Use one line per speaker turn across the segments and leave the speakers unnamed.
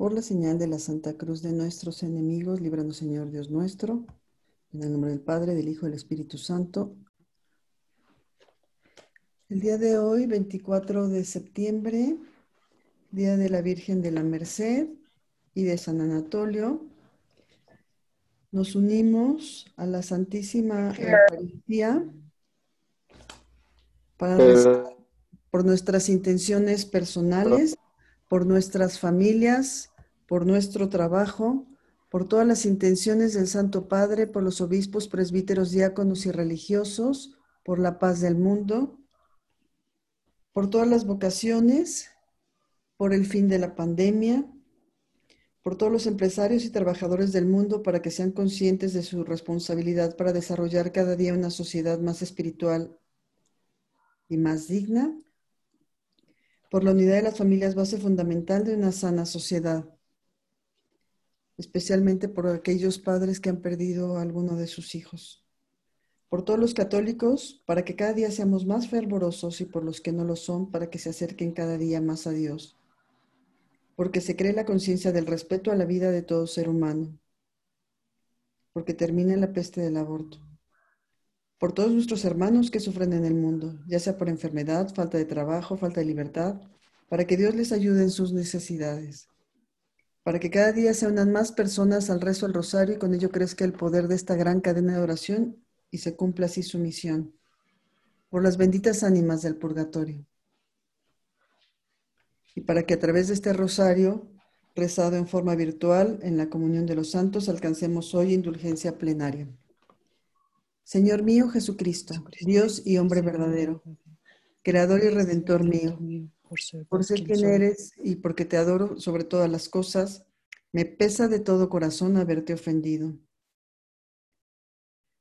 Por la señal de la Santa Cruz de nuestros enemigos, líbranos Señor Dios nuestro. En el nombre del Padre, del Hijo y del Espíritu Santo. El día de hoy, 24 de septiembre, Día de la Virgen de la Merced y de San Anatolio, nos unimos a la Santísima Eucaristía para por nuestras intenciones personales, por nuestras familias, por nuestro trabajo, por todas las intenciones del Santo Padre, por los obispos, presbíteros, diáconos y religiosos, por la paz del mundo, por todas las vocaciones, por el fin de la pandemia, por todos los empresarios y trabajadores del mundo para que sean conscientes de su responsabilidad para desarrollar cada día una sociedad más espiritual y más digna, por la unidad de las familias, base fundamental de una sana sociedad, especialmente por aquellos padres que han perdido a alguno de sus hijos, por todos los católicos, para que cada día seamos más fervorosos y por los que no lo son, para que se acerquen cada día más a Dios, porque se cree la conciencia del respeto a la vida de todo ser humano, porque termine la peste del aborto por todos nuestros hermanos que sufren en el mundo, ya sea por enfermedad, falta de trabajo, falta de libertad, para que Dios les ayude en sus necesidades, para que cada día se unan más personas al rezo del rosario y con ello crezca el poder de esta gran cadena de oración y se cumpla así su misión, por las benditas ánimas del purgatorio. Y para que a través de este rosario, rezado en forma virtual en la comunión de los santos, alcancemos hoy indulgencia plenaria. Señor mío Jesucristo, Dios y hombre verdadero, Creador y Redentor mío, por ser quien eres y porque te adoro sobre todas las cosas, me pesa de todo corazón haberte ofendido.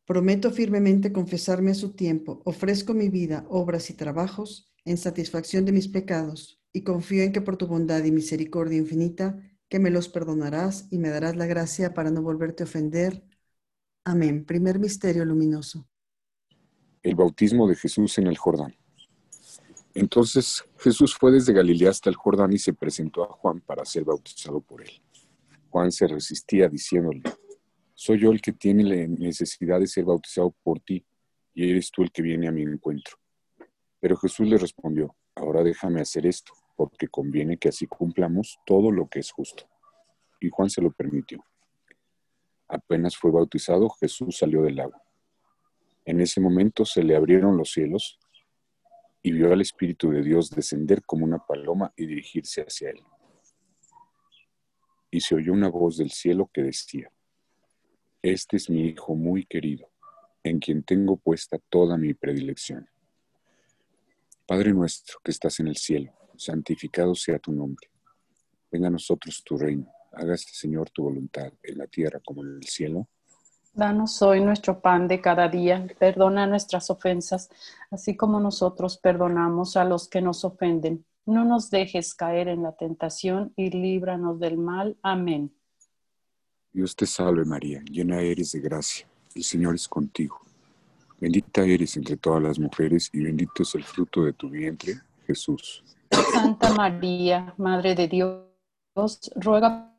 Prometo firmemente confesarme a su tiempo, ofrezco mi vida, obras y trabajos en satisfacción de mis pecados y confío en que por tu bondad y misericordia infinita, que me los perdonarás y me darás la gracia para no volverte a ofender Amén. Primer misterio luminoso.
El bautismo de Jesús en el Jordán. Entonces Jesús fue desde Galilea hasta el Jordán y se presentó a Juan para ser bautizado por él. Juan se resistía diciéndole, soy yo el que tiene la necesidad de ser bautizado por ti y eres tú el que viene a mi encuentro. Pero Jesús le respondió, ahora déjame hacer esto, porque conviene que así cumplamos todo lo que es justo. Y Juan se lo permitió. Apenas fue bautizado, Jesús salió del agua. En ese momento se le abrieron los cielos y vio al Espíritu de Dios descender como una paloma y dirigirse hacia él. Y se oyó una voz del cielo que decía, Este es mi Hijo muy querido, en quien tengo puesta toda mi predilección. Padre nuestro que estás en el cielo, santificado sea tu nombre. Venga a nosotros tu reino Hágase, Señor, tu voluntad en la tierra como en el cielo.
Danos hoy nuestro pan de cada día. Perdona nuestras ofensas, así como nosotros perdonamos a los que nos ofenden. No nos dejes caer en la tentación y líbranos del mal. Amén.
Dios te salve María, llena eres de gracia. El Señor es contigo. Bendita eres entre todas las mujeres y bendito es el fruto de tu vientre, Jesús.
Santa María, Madre de Dios, ruega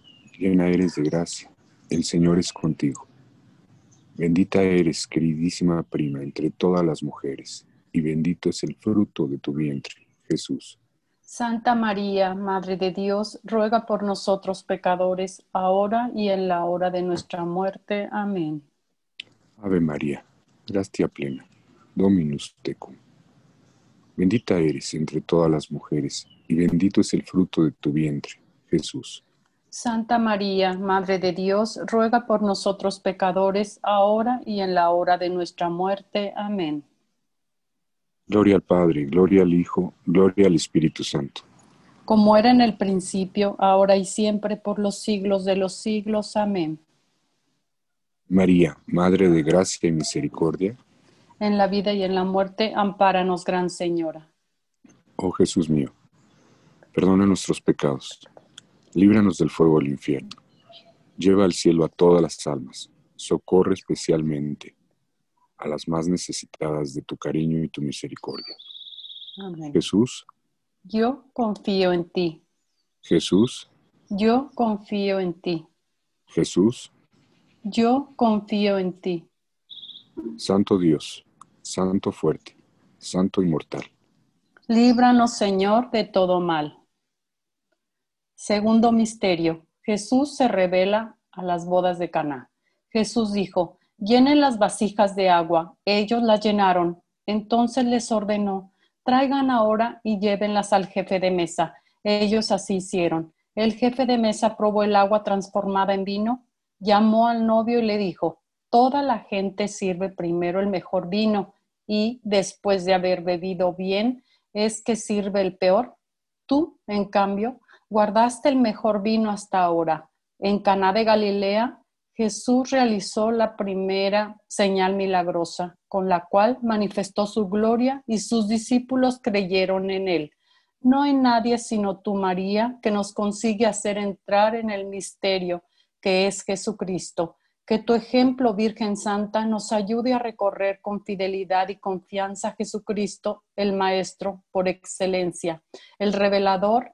llena eres de gracia, el Señor es contigo. Bendita eres, queridísima prima, entre todas las mujeres, y bendito es el fruto de tu vientre, Jesús.
Santa María, Madre de Dios, ruega por nosotros pecadores, ahora y en la hora de nuestra muerte. Amén.
Ave María, gracia plena, Dominus tecum. Bendita eres entre todas las mujeres, y bendito es el fruto de tu vientre, Jesús.
Santa María, Madre de Dios, ruega por nosotros pecadores, ahora y en la hora de nuestra muerte. Amén.
Gloria al Padre, gloria al Hijo, gloria al Espíritu Santo.
Como era en el principio, ahora y siempre, por los siglos de los siglos. Amén.
María, Madre de Gracia y Misericordia.
En la vida y en la muerte, ampáranos, Gran Señora.
Oh Jesús mío, perdona nuestros pecados, líbranos del fuego del infierno, lleva al cielo a todas las almas, socorre especialmente a las más necesitadas de tu cariño y tu misericordia.
Amén.
Jesús,
Yo confío en ti.
Jesús,
Yo confío en ti.
Jesús,
Yo confío en ti.
Santo Dios, Santo fuerte, Santo inmortal.
Líbranos, Señor, de todo mal. Segundo misterio. Jesús se revela a las bodas de Caná. Jesús dijo: Llenen las vasijas de agua. Ellos las llenaron. Entonces les ordenó: Traigan ahora y llévenlas al jefe de mesa. Ellos así hicieron. El jefe de mesa probó el agua transformada en vino, llamó al novio y le dijo: Toda la gente sirve primero el mejor vino y después de haber bebido bien es que sirve el peor. Tú, en cambio, guardaste el mejor vino hasta ahora. En Caná de Galilea, Jesús realizó la primera señal milagrosa, con la cual manifestó su gloria y sus discípulos creyeron en él. No hay nadie sino tú, María, que nos consigue hacer entrar en el misterio que es Jesucristo. Que tu ejemplo, Virgen Santa, nos ayude a recorrer con fidelidad y confianza a Jesucristo, el Maestro por excelencia, el revelador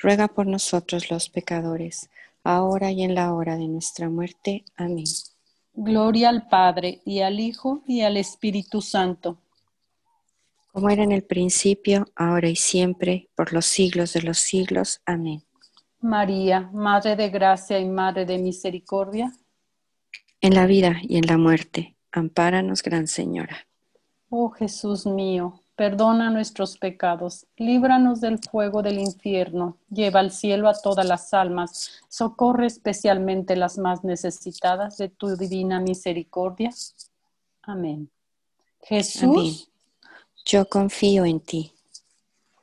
ruega por nosotros los pecadores, ahora y en la hora de nuestra muerte. Amén.
Gloria al Padre y al Hijo y al Espíritu Santo.
Como era en el principio, ahora y siempre, por los siglos de los siglos. Amén.
María, Madre de Gracia y Madre de Misericordia
en la vida y en la muerte. Ampáranos, Gran Señora.
Oh Jesús mío, perdona nuestros pecados, líbranos del fuego del infierno, lleva al cielo a todas las almas, socorre especialmente las más necesitadas de tu divina misericordia. Amén. Jesús,
yo confío en ti.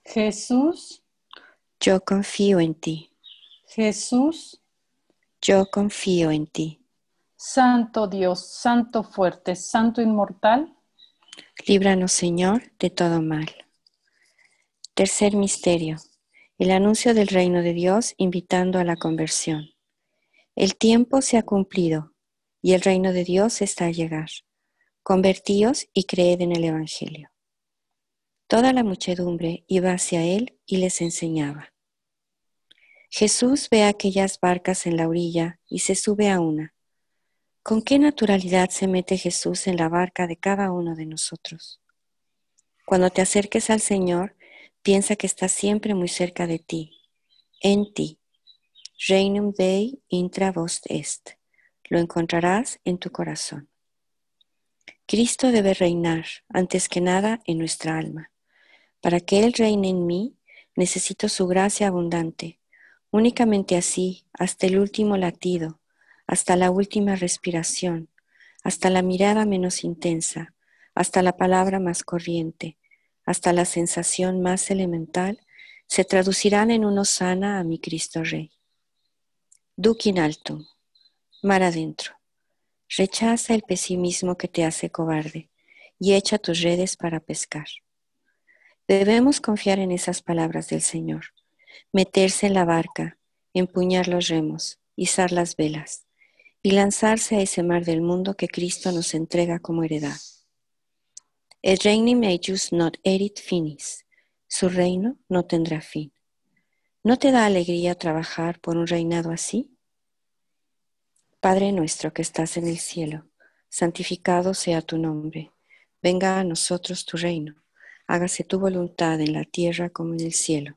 Jesús,
yo confío en ti.
Jesús,
yo confío en ti.
Santo Dios, Santo fuerte, Santo inmortal.
Líbranos, Señor, de todo mal. Tercer misterio. El anuncio del reino de Dios invitando a la conversión. El tiempo se ha cumplido y el reino de Dios está a llegar. Convertíos y creed en el Evangelio. Toda la muchedumbre iba hacia él y les enseñaba. Jesús ve aquellas barcas en la orilla y se sube a una ¿Con qué naturalidad se mete Jesús en la barca de cada uno de nosotros? Cuando te acerques al Señor, piensa que está siempre muy cerca de ti, en ti. Reinum Dei intra vos est. Lo encontrarás en tu corazón. Cristo debe reinar, antes que nada, en nuestra alma. Para que Él reine en mí, necesito su gracia abundante. Únicamente así, hasta el último latido, hasta la última respiración, hasta la mirada menos intensa, hasta la palabra más corriente, hasta la sensación más elemental, se traducirán en un sana a mi Cristo Rey. Duc in altum, mar adentro. Rechaza el pesimismo que te hace cobarde y echa tus redes para pescar. Debemos confiar en esas palabras del Señor, meterse en la barca, empuñar los remos, izar las velas y lanzarse a ese mar del mundo que Cristo nos entrega como heredad. El reino meius not erit finis. Su reino no tendrá fin. ¿No te da alegría trabajar por un reinado así? Padre nuestro que estás en el cielo, santificado sea tu nombre. Venga a nosotros tu reino. hágase tu voluntad en la tierra como en el cielo.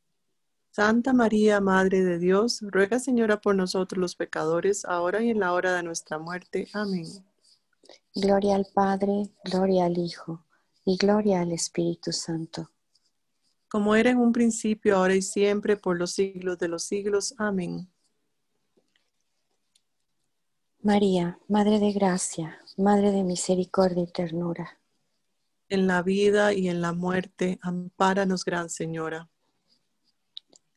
Santa María, Madre de Dios, ruega Señora por nosotros los pecadores, ahora y en la hora de nuestra muerte. Amén.
Gloria al Padre, gloria al Hijo, y gloria al Espíritu Santo.
Como era en un principio, ahora y siempre, por los siglos de los siglos. Amén.
María, Madre de Gracia, Madre de Misericordia y Ternura.
En la vida y en la muerte, ampáranos, Gran Señora.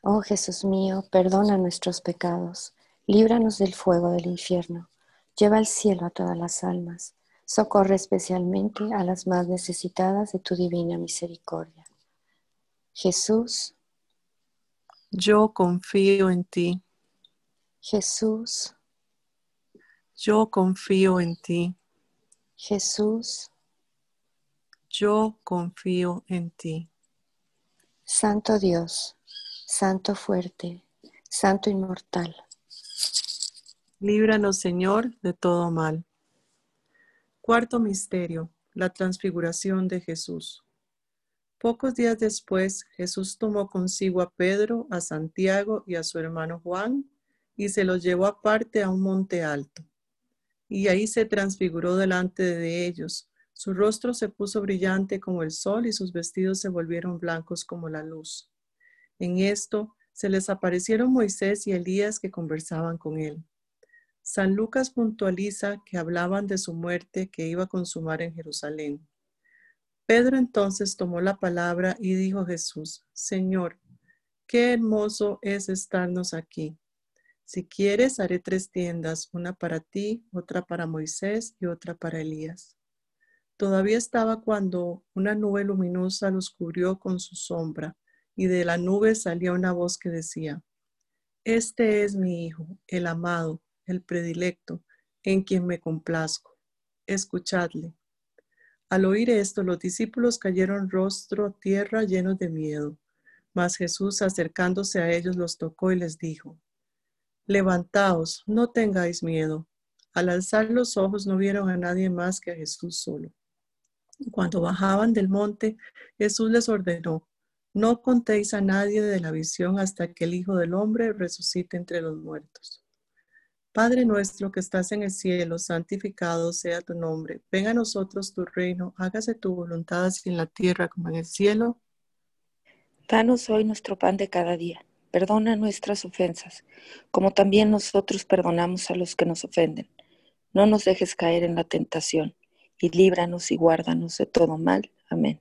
Oh Jesús mío, perdona nuestros pecados, líbranos del fuego del infierno, lleva al cielo a todas las almas, socorre especialmente a las más necesitadas de tu divina misericordia. Jesús,
yo confío en ti.
Jesús,
yo confío en ti.
Jesús,
yo confío en ti.
Santo Dios, Santo fuerte, Santo inmortal.
Líbranos, Señor, de todo mal. Cuarto misterio, la transfiguración de Jesús. Pocos días después, Jesús tomó consigo a Pedro, a Santiago y a su hermano Juan y se los llevó aparte a un monte alto. Y ahí se transfiguró delante de ellos. Su rostro se puso brillante como el sol y sus vestidos se volvieron blancos como la luz. En esto se les aparecieron Moisés y Elías que conversaban con él. San Lucas puntualiza que hablaban de su muerte que iba a consumar en Jerusalén. Pedro entonces tomó la palabra y dijo a Jesús, Señor, qué hermoso es estarnos aquí. Si quieres, haré tres tiendas, una para ti, otra para Moisés y otra para Elías. Todavía estaba cuando una nube luminosa los cubrió con su sombra, y de la nube salía una voz que decía, Este es mi Hijo, el amado, el predilecto, en quien me complazco. Escuchadle. Al oír esto, los discípulos cayeron rostro a tierra llenos de miedo. Mas Jesús, acercándose a ellos, los tocó y les dijo, Levantaos, no tengáis miedo. Al alzar los ojos no vieron a nadie más que a Jesús solo. Cuando bajaban del monte, Jesús les ordenó, no contéis a nadie de la visión hasta que el Hijo del Hombre resucite entre los muertos. Padre nuestro que estás en el cielo, santificado sea tu nombre. Venga a nosotros tu reino, hágase tu voluntad así en la tierra como en el cielo.
Danos hoy nuestro pan de cada día. Perdona nuestras ofensas, como también nosotros perdonamos a los que nos ofenden. No nos dejes caer en la tentación y líbranos y guárdanos de todo mal. Amén.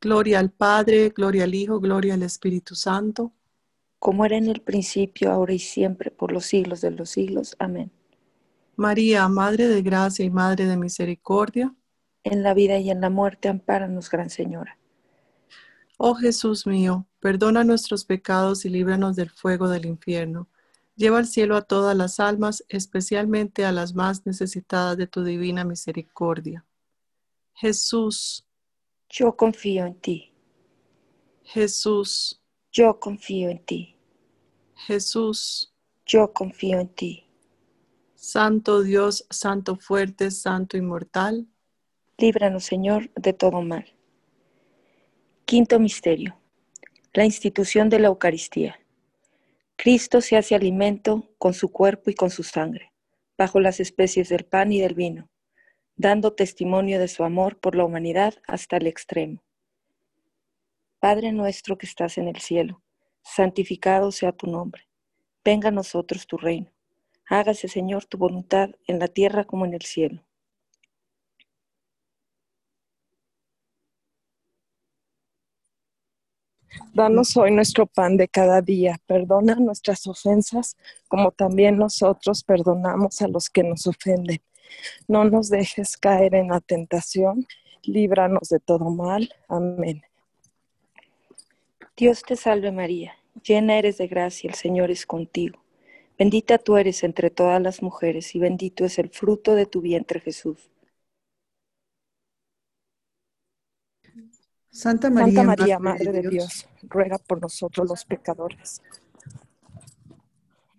Gloria al Padre, gloria al Hijo, gloria al Espíritu Santo.
Como era en el principio, ahora y siempre, por los siglos de los siglos. Amén.
María, Madre de Gracia y Madre de Misericordia.
En la vida y en la muerte, ampáranos, Gran Señora.
Oh Jesús mío, perdona nuestros pecados y líbranos del fuego del infierno. Lleva al cielo a todas las almas, especialmente a las más necesitadas de tu divina misericordia. Jesús.
Yo confío en ti.
Jesús.
Yo confío en ti.
Jesús.
Yo confío en ti.
Santo Dios, Santo fuerte, Santo inmortal.
Líbranos, Señor, de todo mal. Quinto misterio. La institución de la Eucaristía. Cristo se hace alimento con su cuerpo y con su sangre, bajo las especies del pan y del vino, dando testimonio de su amor por la humanidad hasta el extremo. Padre nuestro que estás en el cielo, santificado sea tu nombre. Venga a nosotros tu reino. Hágase, Señor, tu voluntad en la tierra como en el cielo.
Danos hoy nuestro pan de cada día. Perdona nuestras ofensas, como también nosotros perdonamos a los que nos ofenden. No nos dejes caer en la tentación. Líbranos de todo mal. Amén.
Dios te salve María, llena eres de gracia, el Señor es contigo. Bendita tú eres entre todas las mujeres y bendito es el fruto de tu vientre Jesús.
Santa María,
Santa María Madre de Dios, ruega por nosotros los pecadores.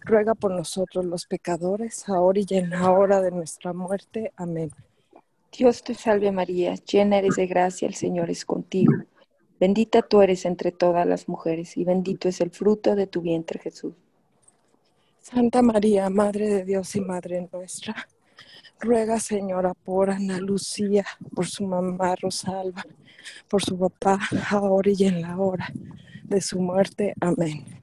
ruega por nosotros los pecadores, ahora y en la hora de nuestra muerte. Amén.
Dios te salve María, llena eres de gracia, el Señor es contigo. Bendita tú eres entre todas las mujeres, y bendito es el fruto de tu vientre Jesús.
Santa María, Madre de Dios y Madre nuestra, ruega, Señora, por Ana Lucía, por su mamá Rosalba, por su papá, ahora y en la hora de su muerte. Amén.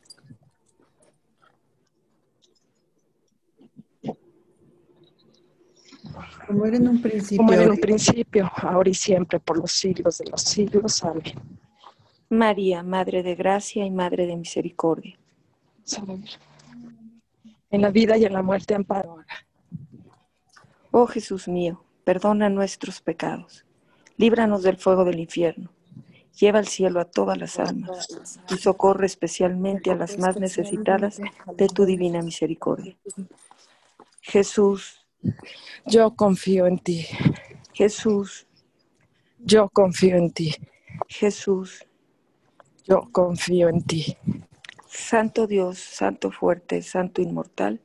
Como era en un principio,
Como era en un principio, ahora y siempre, por los siglos de los siglos. Amén.
María, Madre de Gracia y Madre de Misericordia.
En la vida y en la muerte, amparo.
Oh Jesús mío, perdona nuestros pecados, líbranos del fuego del infierno, lleva al cielo a todas las almas y socorre especialmente a las más necesitadas de tu divina misericordia. Jesús,
Yo confío en ti.
Jesús,
Yo confío en ti.
Jesús,
Yo confío en ti. Santo Dios, Santo fuerte, Santo inmortal,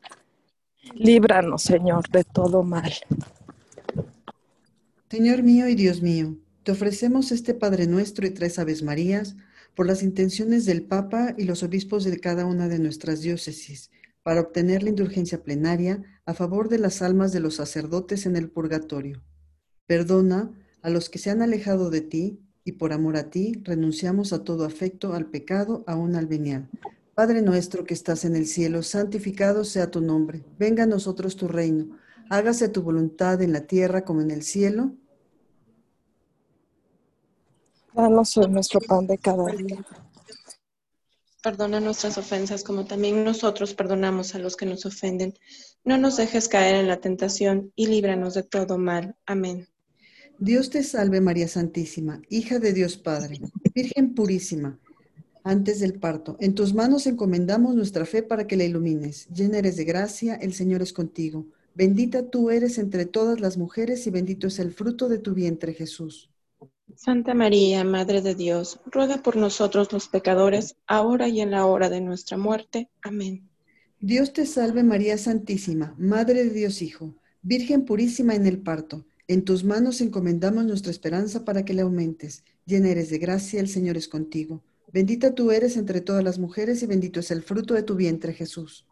líbranos, Señor, de todo mal.
Señor mío y Dios mío, te ofrecemos este Padre nuestro y tres Aves Marías por las intenciones del Papa y los obispos de cada una de nuestras diócesis, para obtener la indulgencia plenaria a favor de las almas de los sacerdotes en el purgatorio. Perdona a los que se han alejado de ti y por amor a ti renunciamos a todo afecto al pecado, aún al venial. Padre nuestro que estás en el cielo, santificado sea tu nombre. Venga a nosotros tu reino. Hágase tu voluntad en la tierra como en el cielo.
Danos hoy nuestro pan de cada día.
Perdona nuestras ofensas como también nosotros perdonamos a los que nos ofenden. No nos dejes caer en la tentación y líbranos de todo mal. Amén.
Dios te salve María Santísima, hija de Dios Padre, Virgen purísima, antes del parto. En tus manos encomendamos nuestra fe para que la ilumines. Llena eres de gracia, el Señor es contigo. Bendita tú eres entre todas las mujeres y bendito es el fruto de tu vientre Jesús.
Santa María, Madre de Dios, ruega por nosotros los pecadores, ahora y en la hora de nuestra muerte. Amén.
Dios te salve María Santísima, Madre de Dios Hijo, Virgen purísima en el parto. En tus manos encomendamos nuestra esperanza para que la aumentes. Llena eres de gracia, el Señor es contigo. Bendita tú eres entre todas las mujeres y bendito es el fruto de tu vientre Jesús.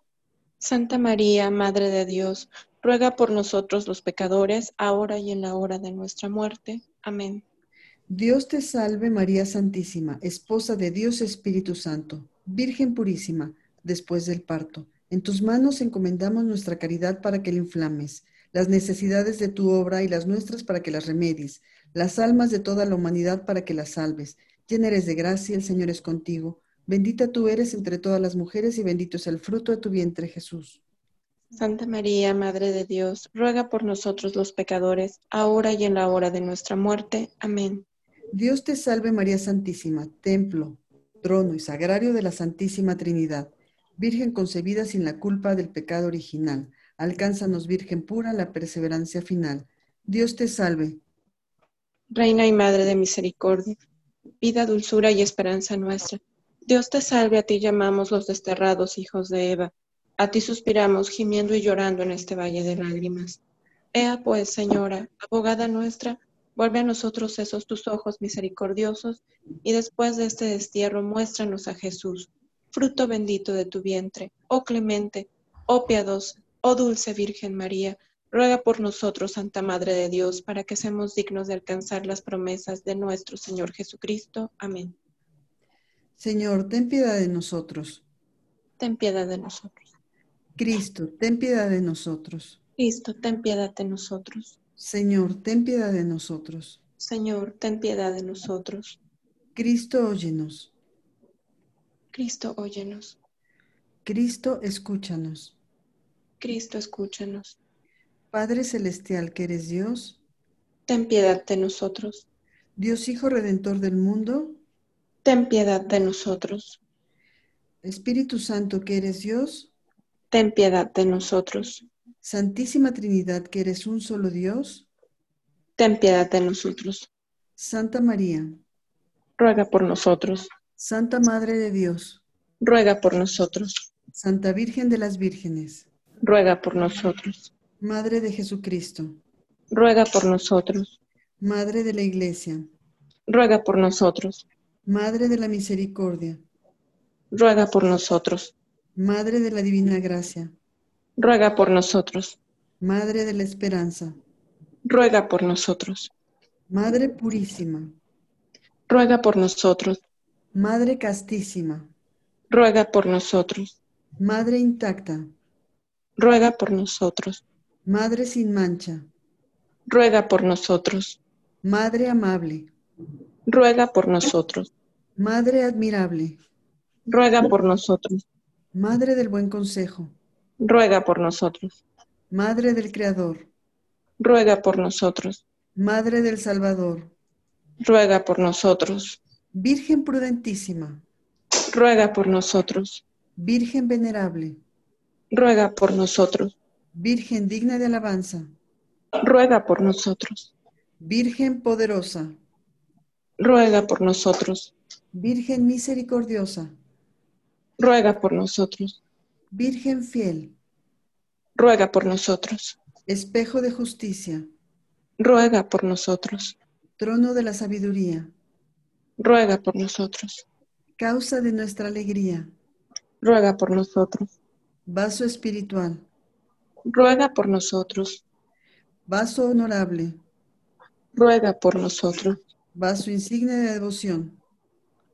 Santa María, Madre de Dios, ruega por nosotros los pecadores, ahora y en la hora de nuestra muerte. Amén.
Dios te salve María Santísima, esposa de Dios Espíritu Santo, Virgen purísima, después del parto. En tus manos encomendamos nuestra caridad para que la inflames, las necesidades de tu obra y las nuestras para que las remedies, las almas de toda la humanidad para que las salves. Llena eres de gracia, el Señor es contigo. Bendita tú eres entre todas las mujeres y bendito es el fruto de tu vientre Jesús.
Santa María, Madre de Dios, ruega por nosotros los pecadores, ahora y en la hora de nuestra muerte. Amén.
Dios te salve María Santísima, templo, trono y sagrario de la Santísima Trinidad, Virgen concebida sin la culpa del pecado original. Alcánzanos, Virgen pura, la perseverancia final. Dios te salve.
Reina y Madre de Misericordia, vida, dulzura y esperanza nuestra. Dios te salve, a ti llamamos los desterrados hijos de Eva. A ti suspiramos, gimiendo y llorando en este valle de lágrimas. Ea pues, Señora, abogada nuestra, Vuelve a nosotros esos tus ojos misericordiosos, y después de este destierro muéstranos a Jesús, fruto bendito de tu vientre. Oh clemente, oh piadosa, oh dulce Virgen María, ruega por nosotros, Santa Madre de Dios, para que seamos dignos de alcanzar las promesas de nuestro Señor Jesucristo. Amén.
Señor, ten piedad de nosotros.
Ten piedad de nosotros.
Cristo, ten piedad de nosotros.
Cristo, ten piedad de nosotros.
Señor, ten piedad de nosotros.
Señor, ten piedad de nosotros.
Cristo, óyenos.
Cristo, óyenos.
Cristo, escúchanos.
Cristo, escúchanos.
Padre Celestial, que eres Dios,
ten piedad de nosotros.
Dios Hijo Redentor del mundo,
ten piedad de nosotros.
Espíritu Santo, que eres Dios,
ten piedad de nosotros.
Santísima Trinidad, que eres un solo Dios,
ten piedad de nosotros.
Santa María,
ruega por nosotros.
Santa Madre de Dios,
ruega por nosotros.
Santa Virgen de las Vírgenes,
ruega por nosotros.
Madre de Jesucristo,
ruega por nosotros.
Madre de la Iglesia,
ruega por nosotros.
Madre de la Misericordia,
ruega por nosotros.
Madre de la Divina Gracia,
ruega por nosotros.
Madre de la Esperanza,
ruega por nosotros.
Madre Purísima,
ruega por nosotros.
Madre Castísima,
ruega por nosotros.
Madre Intacta,
ruega por nosotros.
Madre sin mancha,
ruega por nosotros.
Madre amable,
ruega por nosotros.
Madre admirable,
ruega por nosotros.
Madre del buen consejo,
ruega por nosotros.
Madre del Creador,
ruega por nosotros.
Madre del Salvador,
ruega por nosotros.
Virgen prudentísima,
ruega por nosotros.
Virgen venerable,
ruega por nosotros.
Virgen digna de alabanza,
ruega por nosotros.
Virgen poderosa,
ruega por nosotros.
Virgen misericordiosa,
ruega por nosotros.
Virgen fiel,
Ruega por nosotros.
espejo de justicia,
Ruega por nosotros.
trono de la sabiduría,
Ruega por nosotros.
causa de nuestra alegría,
Ruega por nosotros.
vaso espiritual,
Ruega por nosotros.
vaso honorable,
Ruega por nosotros.
vaso insigne de devoción,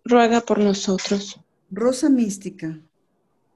Ruega por nosotros.
rosa mística,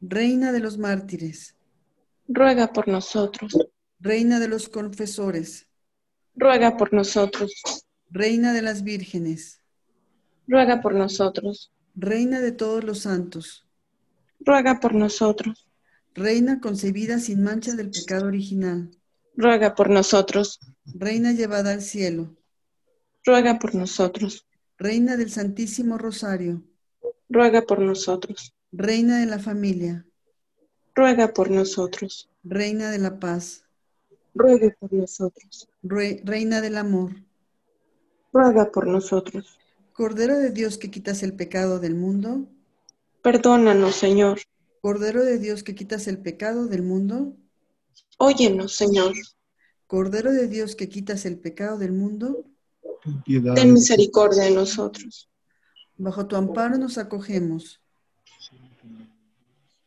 Reina de los mártires,
Ruega por nosotros.
reina de los confesores,
Ruega por nosotros.
reina de las vírgenes,
Ruega por nosotros.
reina de todos los santos,
Ruega por nosotros.
reina concebida sin mancha del pecado original,
Ruega por nosotros.
reina llevada al cielo,
Ruega por nosotros.
reina del Santísimo Rosario,
Ruega por nosotros.
Reina de la familia,
Ruega por nosotros.
reina de la paz,
Ruega por nosotros.
Re- reina del amor,
Ruega por nosotros.
Cordero de Dios que quitas el pecado del mundo,
Perdónanos, Señor.
Cordero de Dios que quitas el pecado del mundo,
Óyenos, Señor.
Cordero de Dios que quitas el pecado del mundo,
Ten piedad
Ten
de
misericordia de nosotros.
bajo tu amparo nos acogemos.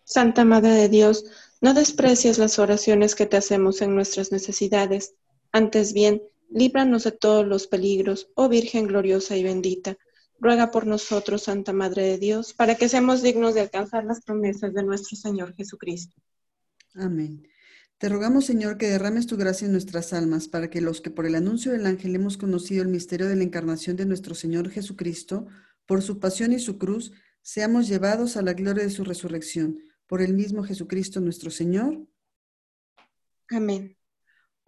Santa Madre de Dios, no desprecies las oraciones que te hacemos en nuestras necesidades. Antes bien, líbranos de todos los peligros, oh Virgen gloriosa y bendita. Ruega por nosotros, Santa Madre de Dios, para que seamos dignos de alcanzar las promesas de nuestro Señor Jesucristo.
Amén. Te rogamos, Señor, que derrames tu gracia en nuestras almas, para que los que por el anuncio del ángel hemos conocido el misterio de la encarnación de nuestro Señor Jesucristo, por su pasión y su cruz, seamos llevados a la gloria de su resurrección. Por el mismo Jesucristo nuestro Señor.
Amén.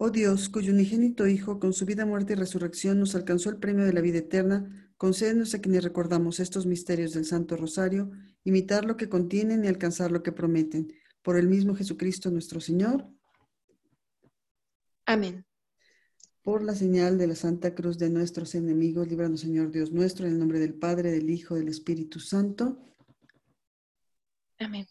Oh Dios, cuyo unigénito Hijo, con su vida, muerte y resurrección, nos alcanzó el premio de la vida eterna, concédenos a quienes recordamos estos misterios del Santo Rosario, imitar lo que contienen y alcanzar lo que prometen. Por el mismo Jesucristo nuestro Señor.
Amén.
Por la señal de la Santa Cruz de nuestros enemigos, líbranos, Señor Dios nuestro, en el nombre del Padre, del Hijo, del Espíritu Santo.
Amén.